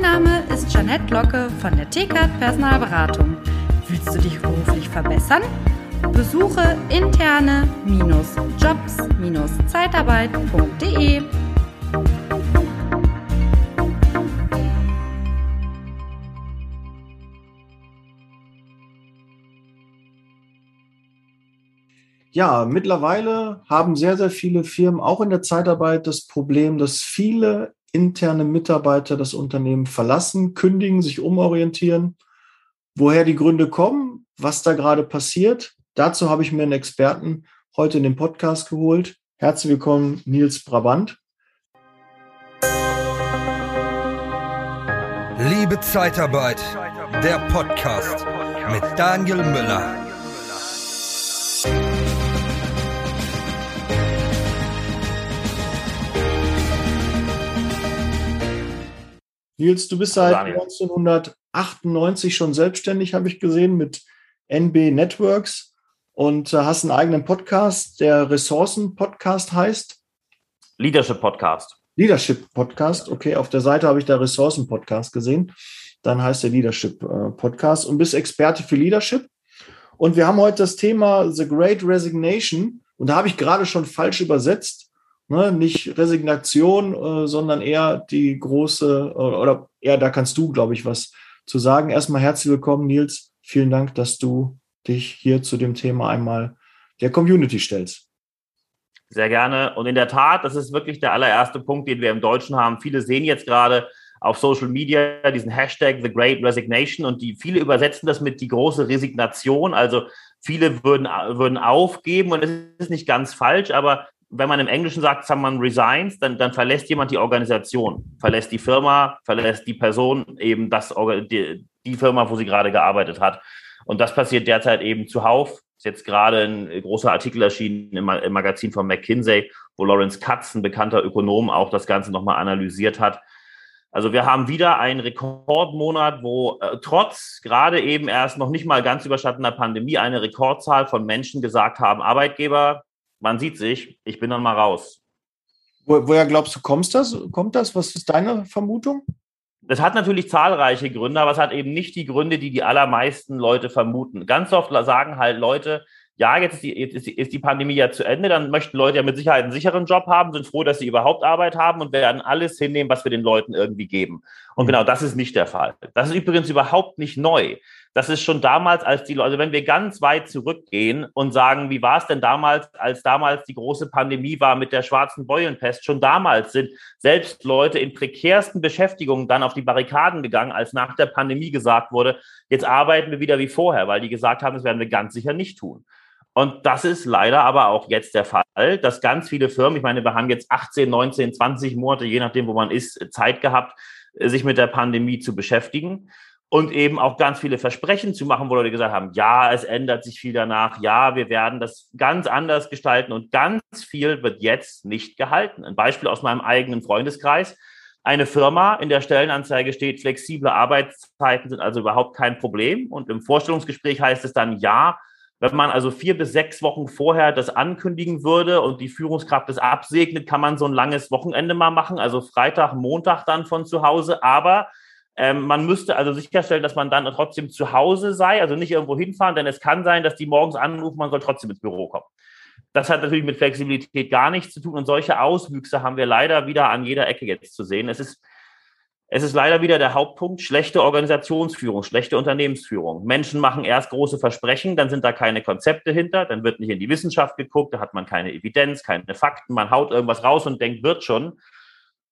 Mein Name ist Janette Locke von der TKAT Personalberatung. Willst du dich beruflich verbessern? Besuche interne-jobs-zeitarbeit.de. Ja, mittlerweile haben sehr, sehr viele Firmen auch in der Zeitarbeit das Problem, dass viele interne Mitarbeiter das Unternehmen verlassen, kündigen, sich umorientieren. Woher die Gründe kommen, was da gerade passiert, dazu habe ich mir einen Experten heute in den Podcast geholt. Herzlich willkommen, Nils Brabant. Liebe Zeitarbeit, der Podcast mit Daniel Müller. Nils, du bist seit 1998 schon selbstständig, habe ich gesehen, mit NB Networks und äh, hast einen eigenen Podcast, der Ressourcen-Podcast heißt. Leadership Podcast. Leadership Podcast, okay. Auf der Seite habe ich da Ressourcen Podcast gesehen. Dann heißt der Leadership äh, Podcast und bist Experte für Leadership. Und wir haben heute das Thema The Great Resignation. Und da habe ich gerade schon falsch übersetzt. Ne, nicht Resignation, äh, sondern eher die große, oder, oder eher da kannst du, glaube ich, was zu sagen. Erstmal herzlich willkommen, Nils. Vielen Dank, dass du dich hier zu dem Thema einmal der Community stellst. Sehr gerne. Und in der Tat, das ist wirklich der allererste Punkt, den wir im Deutschen haben. Viele sehen jetzt gerade auf Social Media diesen Hashtag The Great Resignation und die viele übersetzen das mit die große Resignation. Also viele würden, würden aufgeben und es ist nicht ganz falsch, aber wenn man im Englischen sagt, someone resigns, dann, dann verlässt jemand die Organisation, verlässt die Firma, verlässt die Person eben das, die, die Firma, wo sie gerade gearbeitet hat. Und das passiert derzeit eben zuhauf. Ist jetzt gerade ein großer Artikel erschienen im, im Magazin von McKinsey, wo Lawrence Katz, ein bekannter Ökonom, auch das Ganze nochmal analysiert hat. Also wir haben wieder einen Rekordmonat, wo äh, trotz gerade eben erst noch nicht mal ganz überschattener Pandemie eine Rekordzahl von Menschen gesagt haben, Arbeitgeber, man sieht sich, ich bin dann mal raus. Wo, woher glaubst du, kommt das? Kommt das? Was ist deine Vermutung? Das hat natürlich zahlreiche Gründe, aber es hat eben nicht die Gründe, die die allermeisten Leute vermuten. Ganz oft sagen halt Leute, ja, jetzt ist die, jetzt ist die, ist die Pandemie ja zu Ende, dann möchten Leute ja mit Sicherheit einen sicheren Job haben, sind froh, dass sie überhaupt Arbeit haben und werden alles hinnehmen, was wir den Leuten irgendwie geben. Und mhm. genau das ist nicht der Fall. Das ist übrigens überhaupt nicht neu. Das ist schon damals, als die Leute, also wenn wir ganz weit zurückgehen und sagen, wie war es denn damals, als damals die große Pandemie war mit der schwarzen Beulenpest, schon damals sind selbst Leute in prekärsten Beschäftigungen dann auf die Barrikaden gegangen, als nach der Pandemie gesagt wurde, jetzt arbeiten wir wieder wie vorher, weil die gesagt haben, das werden wir ganz sicher nicht tun. Und das ist leider aber auch jetzt der Fall, dass ganz viele Firmen, ich meine, wir haben jetzt 18, 19, 20 Monate, je nachdem, wo man ist, Zeit gehabt, sich mit der Pandemie zu beschäftigen und eben auch ganz viele Versprechen zu machen, wo Leute gesagt haben, ja, es ändert sich viel danach, ja, wir werden das ganz anders gestalten und ganz viel wird jetzt nicht gehalten. Ein Beispiel aus meinem eigenen Freundeskreis. Eine Firma, in der Stellenanzeige steht, flexible Arbeitszeiten sind also überhaupt kein Problem. Und im Vorstellungsgespräch heißt es dann, ja, wenn man also vier bis sechs Wochen vorher das ankündigen würde und die Führungskraft es absegnet, kann man so ein langes Wochenende mal machen, also Freitag, Montag dann von zu Hause. Aber ähm, man müsste also sicherstellen, dass man dann trotzdem zu Hause sei, also nicht irgendwo hinfahren, denn es kann sein, dass die morgens anrufen, man soll trotzdem ins Büro kommen. Das hat natürlich mit Flexibilität gar nichts zu tun und solche Auswüchse haben wir leider wieder an jeder Ecke jetzt zu sehen. Es ist, es ist leider wieder der Hauptpunkt, schlechte Organisationsführung, schlechte Unternehmensführung. Menschen machen erst große Versprechen, dann sind da keine Konzepte hinter, dann wird nicht in die Wissenschaft geguckt, da hat man keine Evidenz, keine Fakten, man haut irgendwas raus und denkt, wird schon.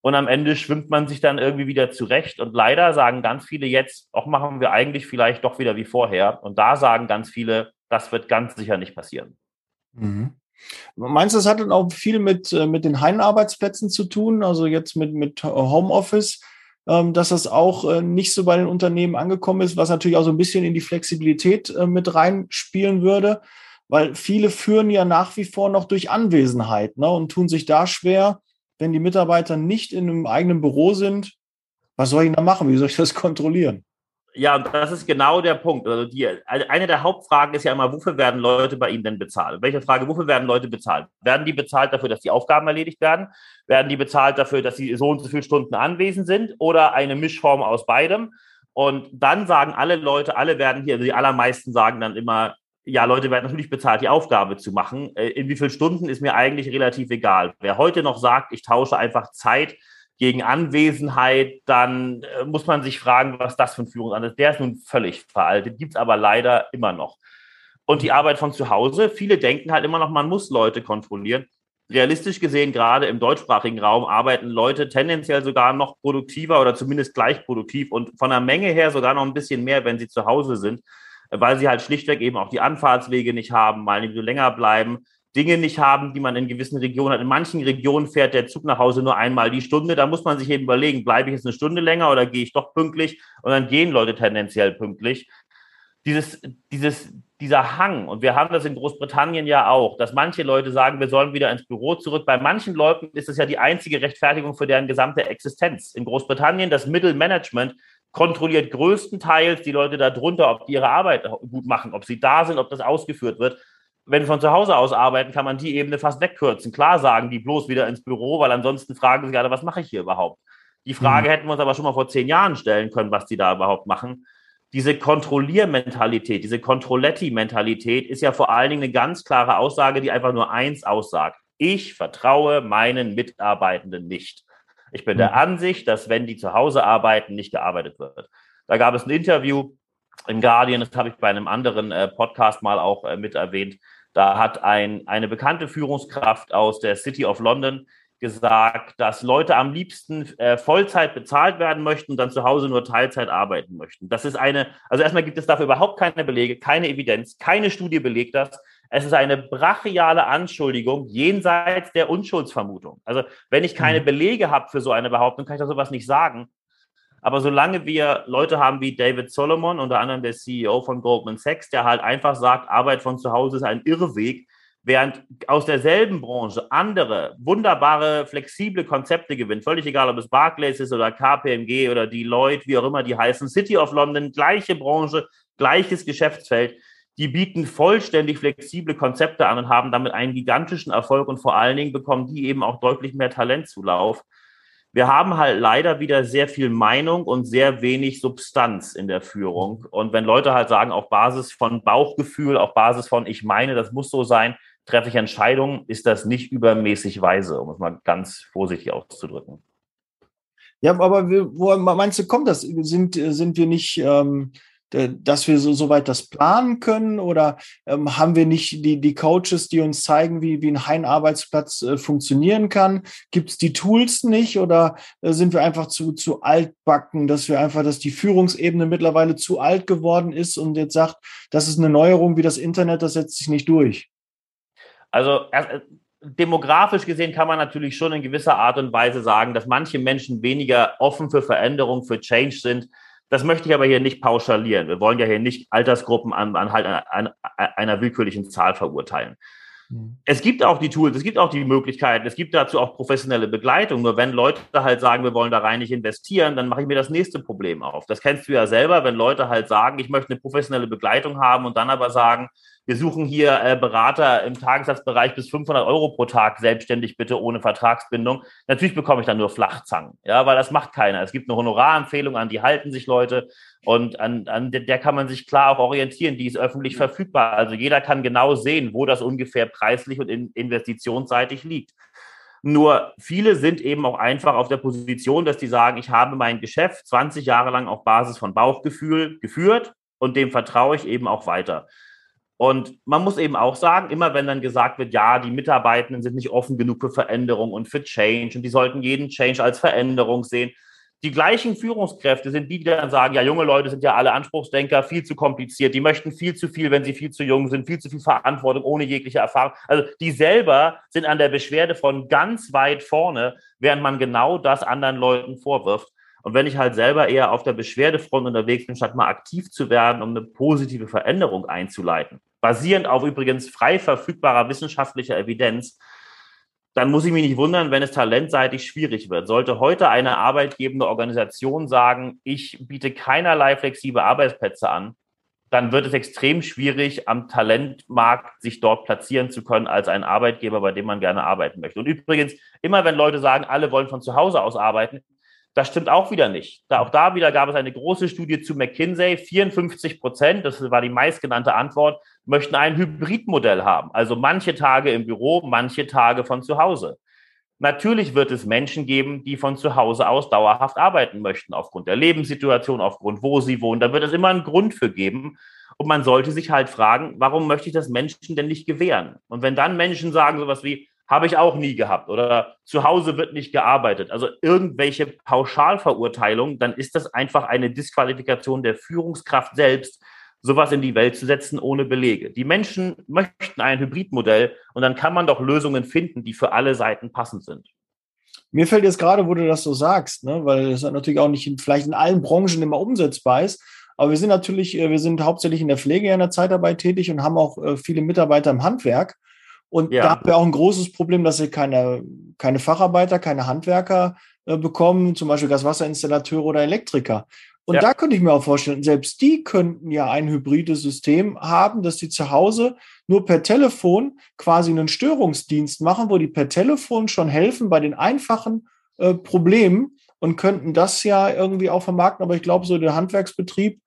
Und am Ende schwimmt man sich dann irgendwie wieder zurecht. Und leider sagen ganz viele jetzt, auch machen wir eigentlich vielleicht doch wieder wie vorher. Und da sagen ganz viele, das wird ganz sicher nicht passieren. Mhm. Meinst du, das hat dann auch viel mit, äh, mit den Heimarbeitsplätzen zu tun? Also jetzt mit, mit Homeoffice, ähm, dass das auch äh, nicht so bei den Unternehmen angekommen ist, was natürlich auch so ein bisschen in die Flexibilität äh, mit reinspielen würde, weil viele führen ja nach wie vor noch durch Anwesenheit ne, und tun sich da schwer, wenn die Mitarbeiter nicht in einem eigenen Büro sind, was soll ich da machen? Wie soll ich das kontrollieren? Ja, und das ist genau der Punkt. Also die, eine der Hauptfragen ist ja immer, wofür werden Leute bei Ihnen denn bezahlt? Welche Frage, wofür werden Leute bezahlt? Werden die bezahlt dafür, dass die Aufgaben erledigt werden? Werden die bezahlt dafür, dass sie so und so viele Stunden anwesend sind? Oder eine Mischform aus beidem? Und dann sagen alle Leute, alle werden hier, also die allermeisten sagen dann immer, ja, Leute werden natürlich bezahlt, die Aufgabe zu machen. Äh, in wie vielen Stunden ist mir eigentlich relativ egal. Wer heute noch sagt, ich tausche einfach Zeit gegen Anwesenheit, dann äh, muss man sich fragen, was das für ein Führungsansatz ist. Der ist nun völlig veraltet, gibt es aber leider immer noch. Und die Arbeit von zu Hause, viele denken halt immer noch, man muss Leute kontrollieren. Realistisch gesehen, gerade im deutschsprachigen Raum arbeiten Leute tendenziell sogar noch produktiver oder zumindest gleich produktiv und von der Menge her sogar noch ein bisschen mehr, wenn sie zu Hause sind, weil sie halt schlichtweg eben auch die Anfahrtswege nicht haben, mal nicht so länger bleiben Dinge nicht haben, die man in gewissen Regionen hat. In manchen Regionen fährt der Zug nach Hause nur einmal die Stunde. Da muss man sich eben überlegen, bleibe ich jetzt eine Stunde länger oder gehe ich doch pünktlich? Und dann gehen Leute tendenziell pünktlich. Dieses, dieses, dieser Hang, und wir haben das in Großbritannien ja auch, dass manche Leute sagen, wir sollen wieder ins Büro zurück. Bei manchen Leuten ist es ja die einzige Rechtfertigung für deren gesamte Existenz. In Großbritannien, das Mittelmanagement kontrolliert größtenteils die Leute darunter, ob die ihre Arbeit gut machen, ob sie da sind, ob das ausgeführt wird wenn wir von zu Hause aus arbeiten, kann man die Ebene fast wegkürzen. Klar sagen die bloß wieder ins Büro, weil ansonsten fragen sie gerade, was mache ich hier überhaupt? Die Frage mhm. hätten wir uns aber schon mal vor zehn Jahren stellen können, was die da überhaupt machen. Diese Kontrolliermentalität, diese Controlletti-Mentalität ist ja vor allen Dingen eine ganz klare Aussage, die einfach nur eins aussagt. Ich vertraue meinen Mitarbeitenden nicht. Ich bin mhm. der Ansicht, dass wenn die zu Hause arbeiten, nicht gearbeitet wird. Da gab es ein Interview im Guardian, das habe ich bei einem anderen äh, Podcast mal auch äh, mit erwähnt, da hat ein, eine bekannte Führungskraft aus der City of London gesagt, dass Leute am liebsten äh, Vollzeit bezahlt werden möchten und dann zu Hause nur Teilzeit arbeiten möchten. Das ist eine, also erstmal gibt es dafür überhaupt keine Belege, keine Evidenz, keine Studie belegt das. Es ist eine brachiale Anschuldigung jenseits der Unschuldsvermutung. Also wenn ich keine mhm. Belege habe für so eine Behauptung, kann ich da sowas nicht sagen. Aber solange wir Leute haben wie David Solomon, unter anderem der CEO von Goldman Sachs, der halt einfach sagt, Arbeit von zu Hause ist ein Irrweg, während aus derselben Branche andere wunderbare, flexible Konzepte gewinnen, völlig egal, ob es Barclays ist oder KPMG oder Deloitte, wie auch immer die heißen, City of London, gleiche Branche, gleiches Geschäftsfeld, die bieten vollständig flexible Konzepte an und haben damit einen gigantischen Erfolg und vor allen Dingen bekommen die eben auch deutlich mehr Talentzulauf wir haben halt leider wieder sehr viel Meinung und sehr wenig Substanz in der Führung. Und wenn Leute halt sagen, auf Basis von Bauchgefühl, auf Basis von ich meine, das muss so sein, treffe ich Entscheidungen, ist das nicht übermäßig weise, um es mal ganz vorsichtig auszudrücken. Ja, aber wo meinst du, kommt das? Sind, sind wir nicht ähm, äh, dass wir so, so weit das planen können oder ähm, haben wir nicht die, die Coaches, die uns zeigen, wie, wie ein Heimarbeitsplatz äh, funktionieren kann? Gibt es die Tools nicht oder äh, sind wir einfach zu, zu altbacken, dass wir einfach, dass die Führungsebene mittlerweile zu alt geworden ist und jetzt sagt, das ist eine Neuerung wie das Internet, das setzt sich nicht durch? Also äh, demografisch gesehen kann man natürlich schon in gewisser Art und Weise sagen, dass manche Menschen weniger offen für Veränderung, für Change sind das möchte ich aber hier nicht pauschalieren. Wir wollen ja hier nicht Altersgruppen an, an halt einer, einer willkürlichen Zahl verurteilen. Mhm. Es gibt auch die Tools, es gibt auch die Möglichkeiten, es gibt dazu auch professionelle Begleitung. Nur wenn Leute halt sagen, wir wollen da rein nicht investieren, dann mache ich mir das nächste Problem auf. Das kennst du ja selber, wenn Leute halt sagen, ich möchte eine professionelle Begleitung haben und dann aber sagen, wir suchen hier äh, Berater im Tagessatzbereich bis 500 Euro pro Tag, selbstständig bitte ohne Vertragsbindung. Natürlich bekomme ich dann nur Flachzangen, ja, weil das macht keiner. Es gibt eine Honorarempfehlung, an die halten sich Leute und an, an der kann man sich klar auch orientieren. Die ist öffentlich verfügbar. Also jeder kann genau sehen, wo das ungefähr preislich und in, investitionsseitig liegt. Nur viele sind eben auch einfach auf der Position, dass die sagen, ich habe mein Geschäft 20 Jahre lang auf Basis von Bauchgefühl geführt und dem vertraue ich eben auch weiter. Und man muss eben auch sagen, immer wenn dann gesagt wird, ja, die Mitarbeitenden sind nicht offen genug für Veränderung und für Change und die sollten jeden Change als Veränderung sehen. Die gleichen Führungskräfte sind die, die dann sagen, ja, junge Leute sind ja alle Anspruchsdenker, viel zu kompliziert, die möchten viel zu viel, wenn sie viel zu jung sind, viel zu viel Verantwortung ohne jegliche Erfahrung. Also die selber sind an der Beschwerde von ganz weit vorne, während man genau das anderen Leuten vorwirft. Und wenn ich halt selber eher auf der Beschwerdefront unterwegs bin, statt mal aktiv zu werden, um eine positive Veränderung einzuleiten, basierend auf übrigens frei verfügbarer wissenschaftlicher Evidenz, dann muss ich mich nicht wundern, wenn es talentseitig schwierig wird. Sollte heute eine arbeitgebende Organisation sagen, ich biete keinerlei flexible Arbeitsplätze an, dann wird es extrem schwierig, am Talentmarkt sich dort platzieren zu können als ein Arbeitgeber, bei dem man gerne arbeiten möchte. Und übrigens, immer wenn Leute sagen, alle wollen von zu Hause aus arbeiten, das stimmt auch wieder nicht. Da, auch da wieder gab es eine große Studie zu McKinsey. 54 Prozent, das war die meistgenannte Antwort, möchten ein Hybridmodell haben. Also manche Tage im Büro, manche Tage von zu Hause. Natürlich wird es Menschen geben, die von zu Hause aus dauerhaft arbeiten möchten, aufgrund der Lebenssituation, aufgrund, wo sie wohnen. Da wird es immer einen Grund für geben. Und man sollte sich halt fragen, warum möchte ich das Menschen denn nicht gewähren? Und wenn dann Menschen sagen sowas wie, habe ich auch nie gehabt. Oder zu Hause wird nicht gearbeitet. Also irgendwelche Pauschalverurteilungen, dann ist das einfach eine Disqualifikation der Führungskraft selbst, sowas in die Welt zu setzen ohne Belege. Die Menschen möchten ein Hybridmodell und dann kann man doch Lösungen finden, die für alle Seiten passend sind. Mir fällt jetzt gerade, wo du das so sagst, ne, weil es natürlich auch nicht in, vielleicht in allen Branchen immer umsetzbar ist. Aber wir sind natürlich, äh, wir sind hauptsächlich in der Pflege in der Zeitarbeit tätig und haben auch äh, viele Mitarbeiter im Handwerk. Und ja. da haben wir auch ein großes Problem, dass wir keine, keine Facharbeiter, keine Handwerker äh, bekommen, zum Beispiel Gaswasserinstallateure oder Elektriker. Und ja. da könnte ich mir auch vorstellen, selbst die könnten ja ein hybrides System haben, dass die zu Hause nur per Telefon quasi einen Störungsdienst machen, wo die per Telefon schon helfen bei den einfachen äh, Problemen und könnten das ja irgendwie auch vermarkten. Aber ich glaube, so der Handwerksbetrieb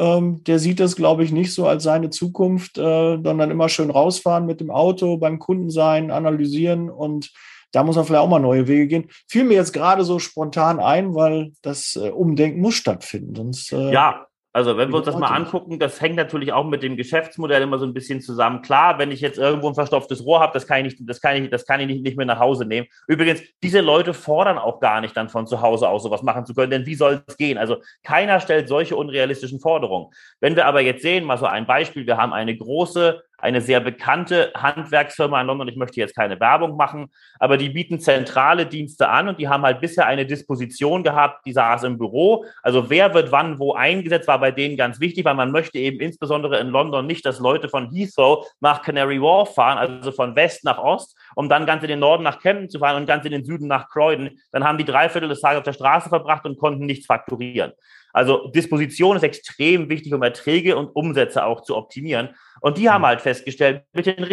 ähm, der sieht das, glaube ich, nicht so als seine Zukunft, äh, sondern immer schön rausfahren mit dem Auto, beim Kunden sein, analysieren und da muss man vielleicht auch mal neue Wege gehen. Fiel mir jetzt gerade so spontan ein, weil das äh, Umdenken muss stattfinden. Sonst, äh, ja, also wenn wir uns das mal angucken, das hängt natürlich auch mit dem Geschäftsmodell immer so ein bisschen zusammen. Klar, wenn ich jetzt irgendwo ein verstopftes Rohr habe, das kann ich nicht, das kann ich, das kann ich nicht, nicht mehr nach Hause nehmen. Übrigens, diese Leute fordern auch gar nicht dann von zu Hause aus sowas machen zu können, denn wie soll es gehen? Also keiner stellt solche unrealistischen Forderungen. Wenn wir aber jetzt sehen, mal so ein Beispiel, wir haben eine große eine sehr bekannte Handwerksfirma in London. Ich möchte jetzt keine Werbung machen, aber die bieten zentrale Dienste an und die haben halt bisher eine Disposition gehabt, die saß im Büro. Also wer wird wann wo eingesetzt, war bei denen ganz wichtig, weil man möchte eben insbesondere in London nicht, dass Leute von Heathrow nach Canary Wharf fahren, also von West nach Ost, um dann ganz in den Norden nach Camden zu fahren und ganz in den Süden nach Croydon. Dann haben die drei Viertel des Tages auf der Straße verbracht und konnten nichts fakturieren. Also Disposition ist extrem wichtig, um Erträge und Umsätze auch zu optimieren. Und die haben mhm. halt festgestellt, mit den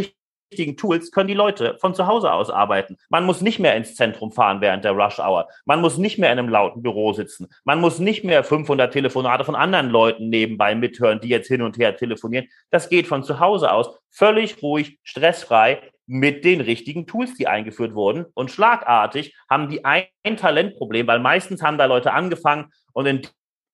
richtigen Tools können die Leute von zu Hause aus arbeiten. Man muss nicht mehr ins Zentrum fahren während der Rush Hour. Man muss nicht mehr in einem lauten Büro sitzen. Man muss nicht mehr 500 Telefonate von anderen Leuten nebenbei mithören, die jetzt hin und her telefonieren. Das geht von zu Hause aus völlig ruhig, stressfrei mit den richtigen Tools, die eingeführt wurden. Und schlagartig haben die ein Talentproblem, weil meistens haben da Leute angefangen und in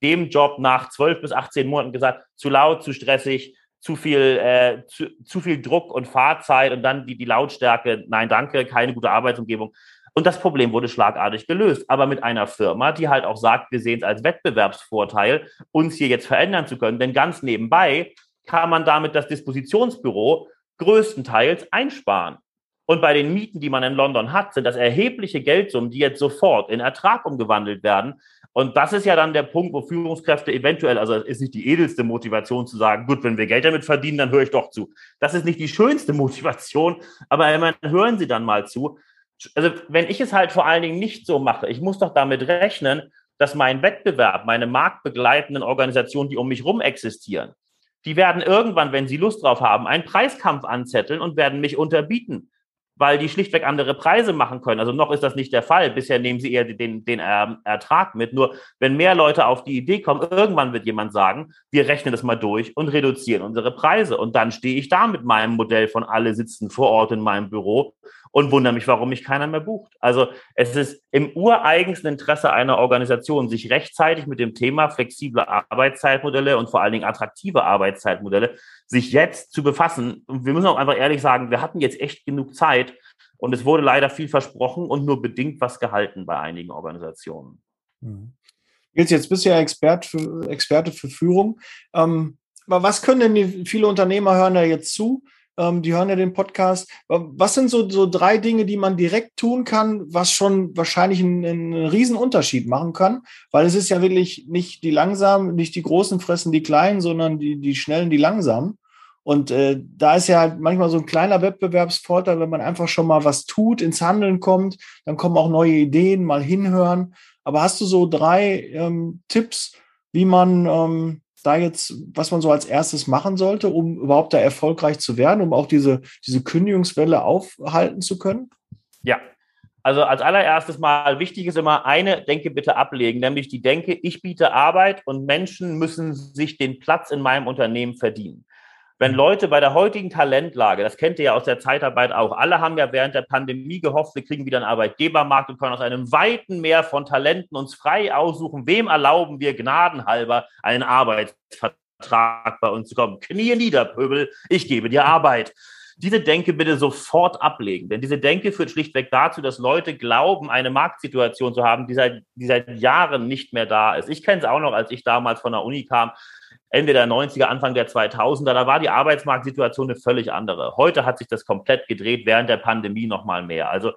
dem Job nach zwölf bis 18 Monaten gesagt, zu laut, zu stressig, zu viel, äh, zu, zu viel Druck und Fahrzeit und dann die, die Lautstärke, nein, danke, keine gute Arbeitsumgebung. Und das Problem wurde schlagartig gelöst. Aber mit einer Firma, die halt auch sagt, wir sehen es als Wettbewerbsvorteil, uns hier jetzt verändern zu können. Denn ganz nebenbei kann man damit das Dispositionsbüro größtenteils einsparen. Und bei den Mieten, die man in London hat, sind das erhebliche Geldsummen, die jetzt sofort in Ertrag umgewandelt werden. Und das ist ja dann der Punkt, wo Führungskräfte eventuell, also ist nicht die edelste Motivation zu sagen, gut, wenn wir Geld damit verdienen, dann höre ich doch zu. Das ist nicht die schönste Motivation, aber immerhin hören Sie dann mal zu. Also wenn ich es halt vor allen Dingen nicht so mache, ich muss doch damit rechnen, dass mein Wettbewerb, meine marktbegleitenden Organisationen, die um mich rum existieren, die werden irgendwann, wenn sie Lust drauf haben, einen Preiskampf anzetteln und werden mich unterbieten weil die schlichtweg andere Preise machen können. Also noch ist das nicht der Fall. Bisher nehmen sie eher den, den ähm, Ertrag mit. Nur wenn mehr Leute auf die Idee kommen, irgendwann wird jemand sagen, wir rechnen das mal durch und reduzieren unsere Preise. Und dann stehe ich da mit meinem Modell von alle sitzen vor Ort in meinem Büro und wundere mich, warum mich keiner mehr bucht. Also es ist im ureigensten Interesse einer Organisation, sich rechtzeitig mit dem Thema flexible Arbeitszeitmodelle und vor allen Dingen attraktive Arbeitszeitmodelle sich jetzt zu befassen. Und wir müssen auch einfach ehrlich sagen, wir hatten jetzt echt genug Zeit und es wurde leider viel versprochen und nur bedingt was gehalten bei einigen Organisationen. Mhm. Jetzt, jetzt bist du ja Expert für, Experte für Führung. Ähm, was können denn die, viele Unternehmer hören da jetzt zu? Ähm, die hören ja den Podcast. Was sind so, so drei Dinge, die man direkt tun kann, was schon wahrscheinlich einen, einen riesen Unterschied machen kann? Weil es ist ja wirklich nicht die langsamen, nicht die Großen fressen die Kleinen, sondern die, die Schnellen, die Langsamen. Und äh, da ist ja halt manchmal so ein kleiner Wettbewerbsvorteil, wenn man einfach schon mal was tut, ins Handeln kommt, dann kommen auch neue Ideen, mal hinhören. Aber hast du so drei ähm, Tipps, wie man ähm, da jetzt, was man so als erstes machen sollte, um überhaupt da erfolgreich zu werden, um auch diese, diese Kündigungswelle aufhalten zu können? Ja, also als allererstes mal wichtig ist immer eine Denke bitte ablegen, nämlich die Denke, ich biete Arbeit und Menschen müssen sich den Platz in meinem Unternehmen verdienen. Wenn. Leute bei der heutigen Talentlage, das kennt ihr ja aus der Zeitarbeit auch, alle haben ja während der Pandemie gehofft, wir kriegen wieder einen Arbeitgebermarkt und können aus einem weiten Meer von Talenten uns frei aussuchen, wem erlauben wir gnadenhalber einen Arbeitsvertrag bei uns zu kommen. Knie nieder, Pöbel, ich gebe dir Arbeit diese Denke bitte sofort ablegen. Denn diese Denke führt schlichtweg dazu, dass Leute glauben, eine Marktsituation zu haben, die seit, die seit Jahren nicht mehr da ist. Ich kenne es auch noch, als ich damals von der Uni kam, Ende der 90er, Anfang der 2000er, da war die Arbeitsmarktsituation eine völlig andere. Heute hat sich das komplett gedreht, während der Pandemie noch mal mehr. Also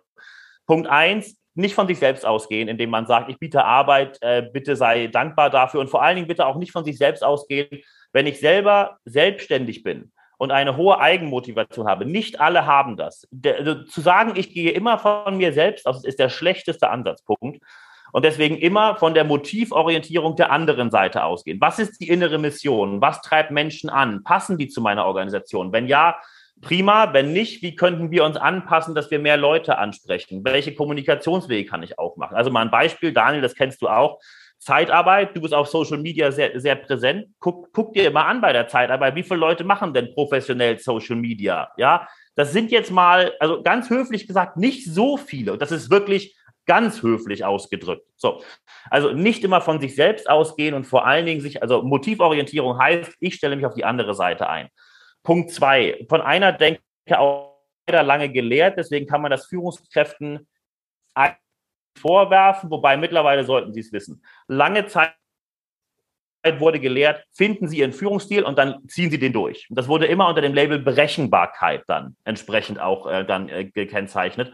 Punkt eins, nicht von sich selbst ausgehen, indem man sagt, ich biete Arbeit, äh, bitte sei dankbar dafür und vor allen Dingen bitte auch nicht von sich selbst ausgehen, wenn ich selber selbstständig bin und eine hohe Eigenmotivation habe. Nicht alle haben das. Also zu sagen, ich gehe immer von mir selbst aus, ist der schlechteste Ansatzpunkt. Und deswegen immer von der Motivorientierung der anderen Seite ausgehen. Was ist die innere Mission? Was treibt Menschen an? Passen die zu meiner Organisation? Wenn ja, prima. Wenn nicht, wie könnten wir uns anpassen, dass wir mehr Leute ansprechen? Welche Kommunikationswege kann ich aufmachen? Also mal ein Beispiel, Daniel, das kennst du auch. Zeitarbeit, du bist auf Social Media sehr, sehr präsent. Guck, guck dir mal an bei der Zeitarbeit, wie viele Leute machen denn professionell Social Media? Ja, das sind jetzt mal, also ganz höflich gesagt, nicht so viele. Das ist wirklich ganz höflich ausgedrückt. So. Also nicht immer von sich selbst ausgehen und vor allen Dingen sich, also Motivorientierung heißt, ich stelle mich auf die andere Seite ein. Punkt zwei. Von einer denke auch lange gelehrt, deswegen kann man das Führungskräften vorwerfen, wobei mittlerweile sollten sie es wissen. Lange Zeit wurde gelehrt, finden Sie Ihren Führungsstil und dann ziehen Sie den durch. Das wurde immer unter dem Label Berechenbarkeit dann entsprechend auch äh, dann äh, gekennzeichnet.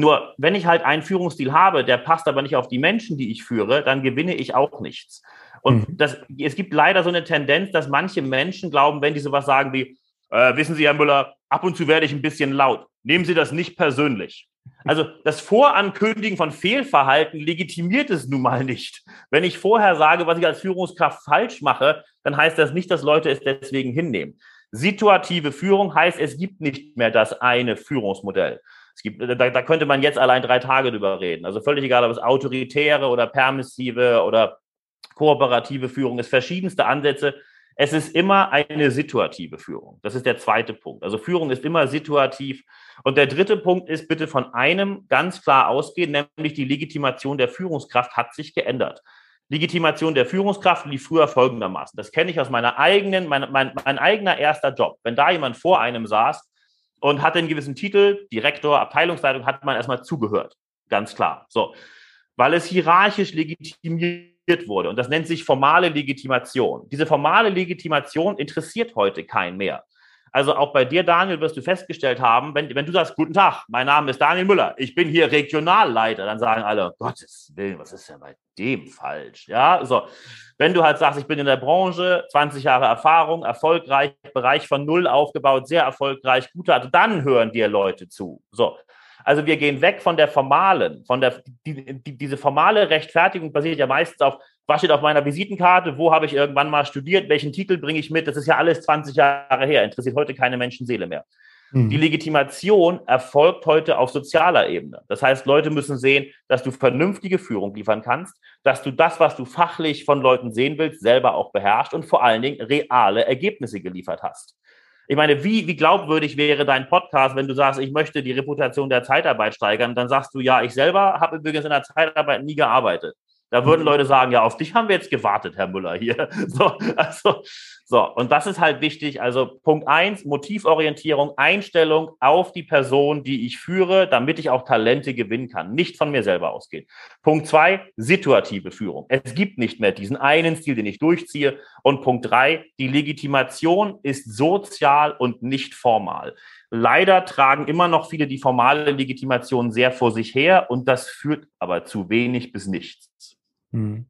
Nur wenn ich halt einen Führungsstil habe, der passt aber nicht auf die Menschen, die ich führe, dann gewinne ich auch nichts. Und mhm. das, es gibt leider so eine Tendenz, dass manche Menschen glauben, wenn die sowas sagen wie, äh, wissen Sie, Herr Müller, ab und zu werde ich ein bisschen laut. Nehmen Sie das nicht persönlich. Also das Vorankündigen von Fehlverhalten legitimiert es nun mal nicht. Wenn ich vorher sage, was ich als Führungskraft falsch mache, dann heißt das nicht, dass Leute es deswegen hinnehmen. Situative Führung heißt, es gibt nicht mehr das eine Führungsmodell. Es gibt, da, da könnte man jetzt allein drei Tage drüber reden. Also völlig egal, ob es autoritäre oder permissive oder kooperative Führung ist, verschiedenste Ansätze. Es ist immer eine situative Führung. Das ist der zweite Punkt. Also Führung ist immer situativ. Und der dritte Punkt ist bitte von einem ganz klar ausgehen, nämlich die Legitimation der Führungskraft hat sich geändert. Legitimation der Führungskraft lief früher folgendermaßen. Das kenne ich aus meiner eigenen, mein, mein, mein eigener erster Job. Wenn da jemand vor einem saß und hatte einen gewissen Titel, Direktor, Abteilungsleitung, hat man erstmal zugehört. Ganz klar. So. Weil es hierarchisch legitimiert wurde. Und das nennt sich formale Legitimation. Diese formale Legitimation interessiert heute keinen mehr. Also auch bei dir, Daniel, wirst du festgestellt haben, wenn, wenn du sagst, guten Tag, mein Name ist Daniel Müller, ich bin hier Regionalleiter, dann sagen alle, Gottes Willen, was ist denn bei dem falsch? Ja, so. Wenn du halt sagst, ich bin in der Branche, 20 Jahre Erfahrung, erfolgreich, Bereich von Null aufgebaut, sehr erfolgreich, gute, also dann hören dir Leute zu. So. Also wir gehen weg von der formalen, von der, die, die, diese formale Rechtfertigung basiert ja meistens auf, was steht auf meiner Visitenkarte, wo habe ich irgendwann mal studiert, welchen Titel bringe ich mit, das ist ja alles 20 Jahre her, interessiert heute keine Menschenseele mehr. Mhm. Die Legitimation erfolgt heute auf sozialer Ebene. Das heißt, Leute müssen sehen, dass du vernünftige Führung liefern kannst, dass du das, was du fachlich von Leuten sehen willst, selber auch beherrschst und vor allen Dingen reale Ergebnisse geliefert hast. Ich meine, wie, wie glaubwürdig wäre dein Podcast, wenn du sagst, ich möchte die Reputation der Zeitarbeit steigern? Dann sagst du, ja, ich selber habe übrigens in der Zeitarbeit nie gearbeitet. Da würden mhm. Leute sagen, ja, auf dich haben wir jetzt gewartet, Herr Müller hier. So, also, so, und das ist halt wichtig. Also Punkt eins, Motivorientierung, Einstellung auf die Person, die ich führe, damit ich auch Talente gewinnen kann. Nicht von mir selber ausgehen. Punkt zwei, situative Führung. Es gibt nicht mehr diesen einen Stil, den ich durchziehe. Und Punkt drei, die Legitimation ist sozial und nicht formal. Leider tragen immer noch viele die formale Legitimation sehr vor sich her und das führt aber zu wenig bis nichts. Hm.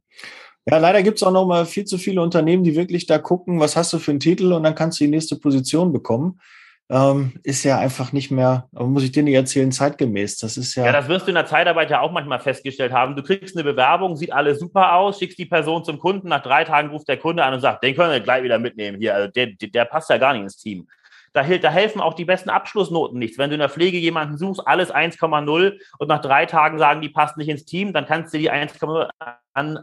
Ja, leider gibt es auch noch mal viel zu viele Unternehmen, die wirklich da gucken, was hast du für einen Titel und dann kannst du die nächste Position bekommen. Ähm, ist ja einfach nicht mehr, muss ich dir nicht erzählen, zeitgemäß. Das ist ja. Ja, das wirst du in der Zeitarbeit ja auch manchmal festgestellt haben. Du kriegst eine Bewerbung, sieht alles super aus, schickst die Person zum Kunden, nach drei Tagen ruft der Kunde an und sagt, den können wir gleich wieder mitnehmen hier. Also der, der passt ja gar nicht ins Team. Da, da helfen auch die besten Abschlussnoten nichts. Wenn du in der Pflege jemanden suchst, alles 1,0 und nach drei Tagen sagen, die passt nicht ins Team, dann kannst du die 1,0 an,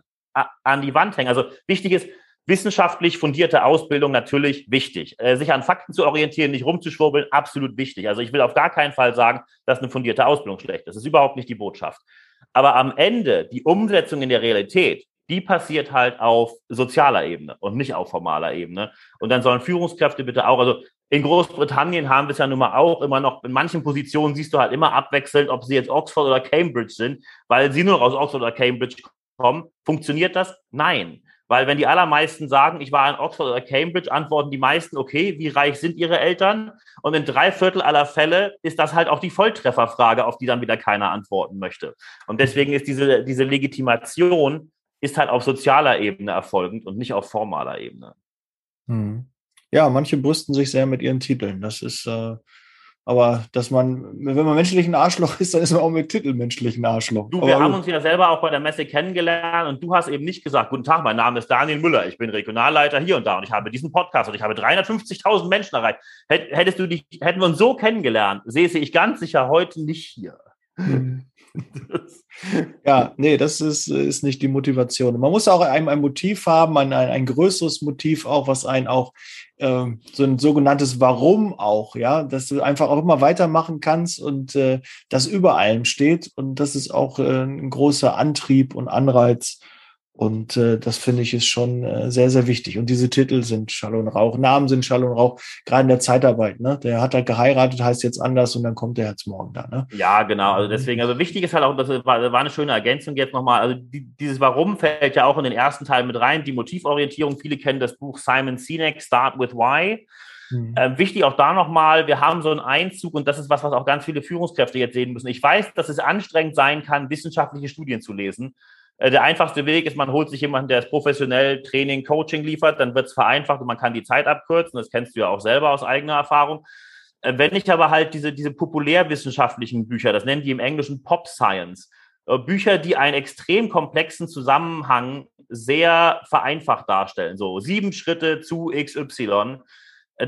an die Wand hängen. Also wichtig ist, wissenschaftlich fundierte Ausbildung natürlich wichtig. Äh, sich an Fakten zu orientieren, nicht rumzuschwurbeln, absolut wichtig. Also ich will auf gar keinen Fall sagen, dass eine fundierte Ausbildung schlecht ist. Das ist überhaupt nicht die Botschaft. Aber am Ende, die Umsetzung in der Realität, die passiert halt auf sozialer Ebene und nicht auf formaler Ebene. Und dann sollen Führungskräfte bitte auch, also in Großbritannien haben wir es ja nun mal auch immer noch, in manchen Positionen siehst du halt immer abwechselnd, ob sie jetzt Oxford oder Cambridge sind, weil sie nur aus Oxford oder Cambridge kommen. Funktioniert das? Nein. Weil wenn die allermeisten sagen, ich war in Oxford oder Cambridge, antworten die meisten, okay, wie reich sind ihre Eltern? Und in drei Viertel aller Fälle ist das halt auch die Volltrefferfrage, auf die dann wieder keiner antworten möchte. Und deswegen ist diese, diese Legitimation ist halt auf sozialer Ebene erfolgend und nicht auf formaler Ebene. Hm. Ja, manche brüsten sich sehr mit ihren Titeln. Das ist, äh, aber dass man, wenn man menschlichen Arschloch ist, dann ist man auch mit Titel menschlichen Arschloch. Du, aber wir haben uns ja selber auch bei der Messe kennengelernt und du hast eben nicht gesagt, guten Tag, mein Name ist Daniel Müller, ich bin Regionalleiter hier und da und ich habe diesen Podcast und ich habe 350.000 Menschen erreicht. Hättest du dich, hätten wir uns so kennengelernt, sehe ich ganz sicher heute nicht hier. Ja, nee, das ist, ist nicht die Motivation. Man muss auch ein, ein Motiv haben, ein, ein, ein größeres Motiv auch, was einen auch äh, so ein sogenanntes Warum auch, ja, dass du einfach auch immer weitermachen kannst und äh, das über allem steht. Und das ist auch äh, ein großer Antrieb und Anreiz, und äh, das finde ich ist schon äh, sehr, sehr wichtig. Und diese Titel sind Schall und Rauch, Namen sind Schall und Rauch, gerade in der Zeitarbeit. Ne? Der hat halt geheiratet, heißt jetzt anders und dann kommt der jetzt morgen da. Ne? Ja, genau. Also deswegen, also wichtig ist halt auch, das war, war eine schöne Ergänzung jetzt nochmal. Also die, dieses Warum fällt ja auch in den ersten Teil mit rein. Die Motivorientierung, viele kennen das Buch Simon Sinek, Start with Why. Mhm. Ähm, wichtig auch da nochmal, wir haben so einen Einzug und das ist was, was auch ganz viele Führungskräfte jetzt sehen müssen. Ich weiß, dass es anstrengend sein kann, wissenschaftliche Studien zu lesen. Äh, der einfachste Weg ist, man holt sich jemanden, der es professionell Training, Coaching liefert, dann wird es vereinfacht und man kann die Zeit abkürzen. Das kennst du ja auch selber aus eigener Erfahrung. Äh, wenn ich aber halt diese, diese populärwissenschaftlichen Bücher, das nennen die im Englischen Pop Science, äh, Bücher, die einen extrem komplexen Zusammenhang sehr vereinfacht darstellen, so sieben Schritte zu XY,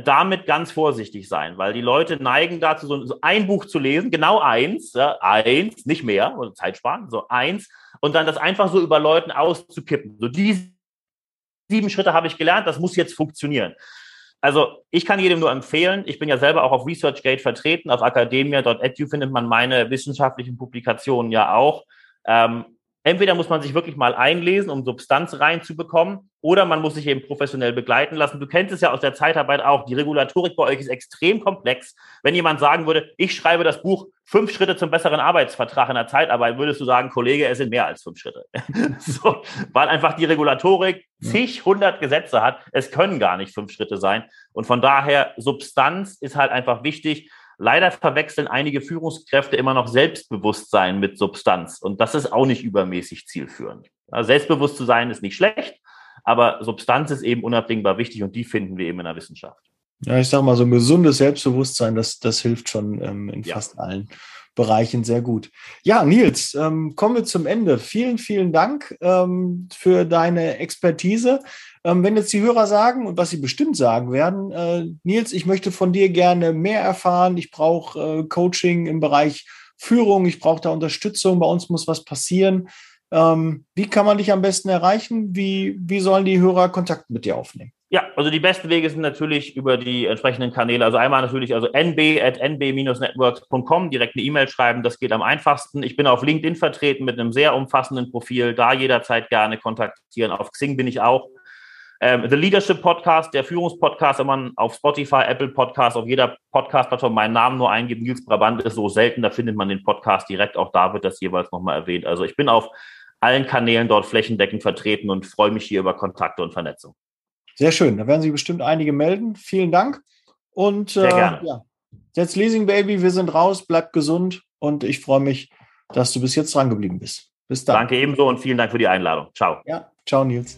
damit ganz vorsichtig sein, weil die Leute neigen dazu, so ein Buch zu lesen, genau eins, ja, eins, nicht mehr, oder Zeit sparen, so eins, und dann das einfach so über Leuten auszukippen. So die sieben Schritte habe ich gelernt, das muss jetzt funktionieren. Also ich kann jedem nur empfehlen, ich bin ja selber auch auf ResearchGate vertreten, auf academia.edu findet man meine wissenschaftlichen Publikationen ja auch. Ähm, entweder muss man sich wirklich mal einlesen, um Substanz reinzubekommen, oder man muss sich eben professionell begleiten lassen. Du kennst es ja aus der Zeitarbeit auch. Die Regulatorik bei euch ist extrem komplex. Wenn jemand sagen würde, ich schreibe das Buch Fünf Schritte zum besseren Arbeitsvertrag in der Zeitarbeit, würdest du sagen, Kollege, es sind mehr als fünf Schritte. so, weil einfach die Regulatorik zig, hundert Gesetze hat. Es können gar nicht fünf Schritte sein. Und von daher, Substanz ist halt einfach wichtig. Leider verwechseln einige Führungskräfte immer noch Selbstbewusstsein mit Substanz. Und das ist auch nicht übermäßig zielführend. Also selbstbewusst zu sein ist nicht schlecht, aber Substanz ist eben unabdingbar wichtig und die finden wir eben in der Wissenschaft. Ja, ich sage mal, so ein gesundes Selbstbewusstsein, das, das hilft schon ähm, in ja. fast allen Bereichen sehr gut. Ja, Nils, ähm, kommen wir zum Ende. Vielen, vielen Dank ähm, für deine Expertise. Ähm, wenn jetzt die Hörer sagen und was sie bestimmt sagen werden, äh, Nils, ich möchte von dir gerne mehr erfahren. Ich brauche äh, Coaching im Bereich Führung. Ich brauche da Unterstützung. Bei uns muss was passieren. Ähm, wie kann man dich am besten erreichen? Wie, wie sollen die Hörer Kontakt mit dir aufnehmen? Ja, also die besten Wege sind natürlich über die entsprechenden Kanäle. Also einmal natürlich also nb.nb-networks.com, direkt eine E-Mail schreiben, das geht am einfachsten. Ich bin auf LinkedIn vertreten mit einem sehr umfassenden Profil, da jederzeit gerne kontaktieren. Auf Xing bin ich auch. Ähm, The Leadership Podcast, der Führungspodcast, wenn man auf Spotify, Apple Podcast, auf jeder Podcast-Plattform meinen Namen nur eingibt, Nils Brabant ist so selten, da findet man den Podcast direkt, auch da wird das jeweils nochmal erwähnt. Also ich bin auf allen Kanälen dort flächendeckend vertreten und freue mich hier über Kontakte und Vernetzung. Sehr schön. Da werden sich bestimmt einige melden. Vielen Dank. Und äh, ja, jetzt Leasing Baby, wir sind raus, bleib gesund und ich freue mich, dass du bis jetzt dran geblieben bist. Bis dann. Danke ebenso und vielen Dank für die Einladung. Ciao. Ja, Ciao, Nils.